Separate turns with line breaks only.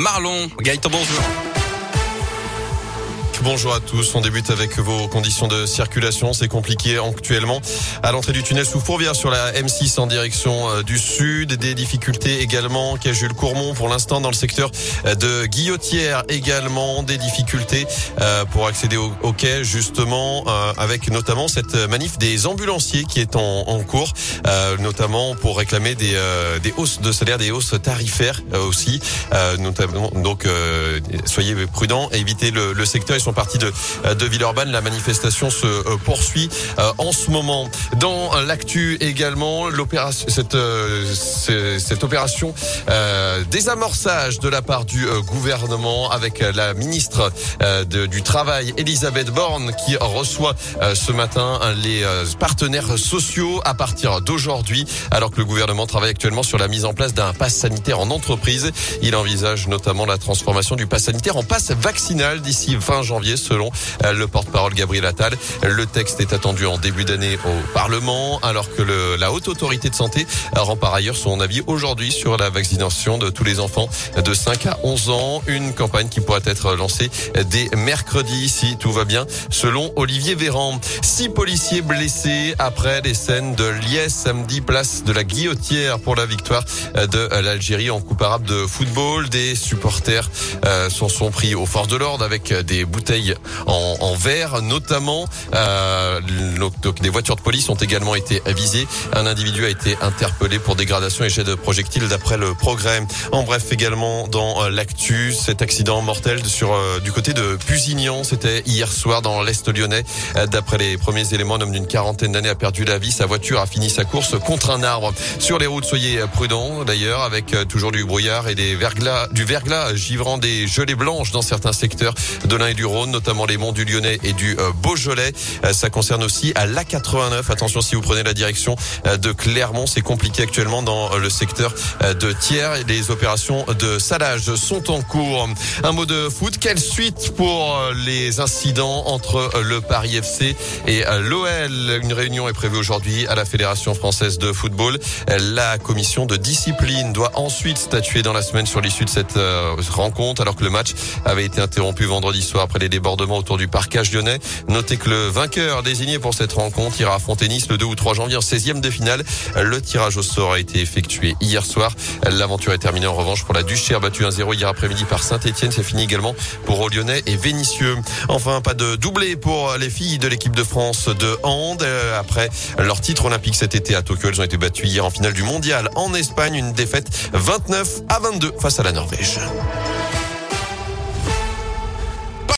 Marlon. Gaëtan, bonjour.
Bonjour à tous. On débute avec vos conditions de circulation. C'est compliqué actuellement à l'entrée du tunnel sous Fourvière sur la M6 en direction euh, du sud. Des difficultés également. Quai Jules Courmont pour l'instant dans le secteur euh, de Guillotière également. Des difficultés euh, pour accéder au, quai justement avec notamment cette manif des ambulanciers qui est en, cours, notamment pour réclamer des, des hausses de salaire, des hausses tarifaires aussi. notamment donc soyez prudents, évitez le, le secteur partie de, de Villeurbanne. La manifestation se euh, poursuit euh, en ce moment. Dans l'actu également, cette, euh, opération désamorçage de la part du gouvernement avec la ministre du Travail, Elisabeth Borne, qui reçoit ce matin les partenaires sociaux à partir d'aujourd'hui, alors que le gouvernement travaille actuellement sur la mise en place d'un pass sanitaire en entreprise. Il envisage notamment la transformation du pass sanitaire en pass vaccinal d'ici fin janvier selon euh, le porte-parole Gabriel Attal. Le texte est attendu en début d'année au Parlement, alors que la haute autorité de santé rend par ailleurs son avis aujourd'hui sur la vaccination de tous les enfants de 5 à 11 ans. Une campagne qui pourrait être lancée dès mercredi si tout va bien, selon Olivier Véran. Six policiers blessés après les scènes de Liesse samedi, place de la Guillotière pour la victoire de l'Algérie en coupe arabe de football. Des supporters euh, sont, sont pris aux forces de l'ordre avec des bouteilles en, en verre, notamment. Euh, des voitures de police ont également été avisées. Un individu a été interpellé pour dégradation et jet de projectiles d'après le progrès. En bref, également dans euh, l'actu, cet accident mortel sur euh, du côté de Pusignan, c'était hier soir dans l'est lyonnais. D'après les premiers éléments, un homme d'une quarantaine d'années a perdu la vie. Sa voiture a fini sa course contre un arbre. Sur les routes, soyez prudents d'ailleurs, avec toujours du brouillard et des verglas, du verglas givrant des gelées blanches dans certains secteurs de l'un et du Rhône notamment les monts du Lyonnais et du euh, Beaujolais. Euh, ça concerne aussi à l'A89. Attention si vous prenez la direction euh, de Clermont, c'est compliqué actuellement dans le secteur de Thiers. Les opérations de salage sont en cours. Un mot de foot. Quelle suite pour les incidents entre le Paris FC et l'OL Une réunion est prévue aujourd'hui à la Fédération française de football. La commission de discipline doit ensuite statuer dans la semaine sur l'issue de cette rencontre alors que le match avait été interrompu vendredi soir après les débordements autour du parcage lyonnais. Notez que le vainqueur désigné pour cette rencontre ira affronter Nice le 2 ou 3 janvier en 16e de finale. Le tirage au sort a été effectué hier soir. L'aventure est terminée en revanche pour la Duchère battue 1-0 hier après-midi par Saint-Etienne. C'est fini également pour Lyonnais et Vénitieux. Enfin, pas de doublé pour les filles de l'équipe de France de hand. Après leur titre olympique cet été à Tokyo, elles ont été battues hier en finale du mondial en Espagne. Une défaite 29 à 22 face à la Norvège.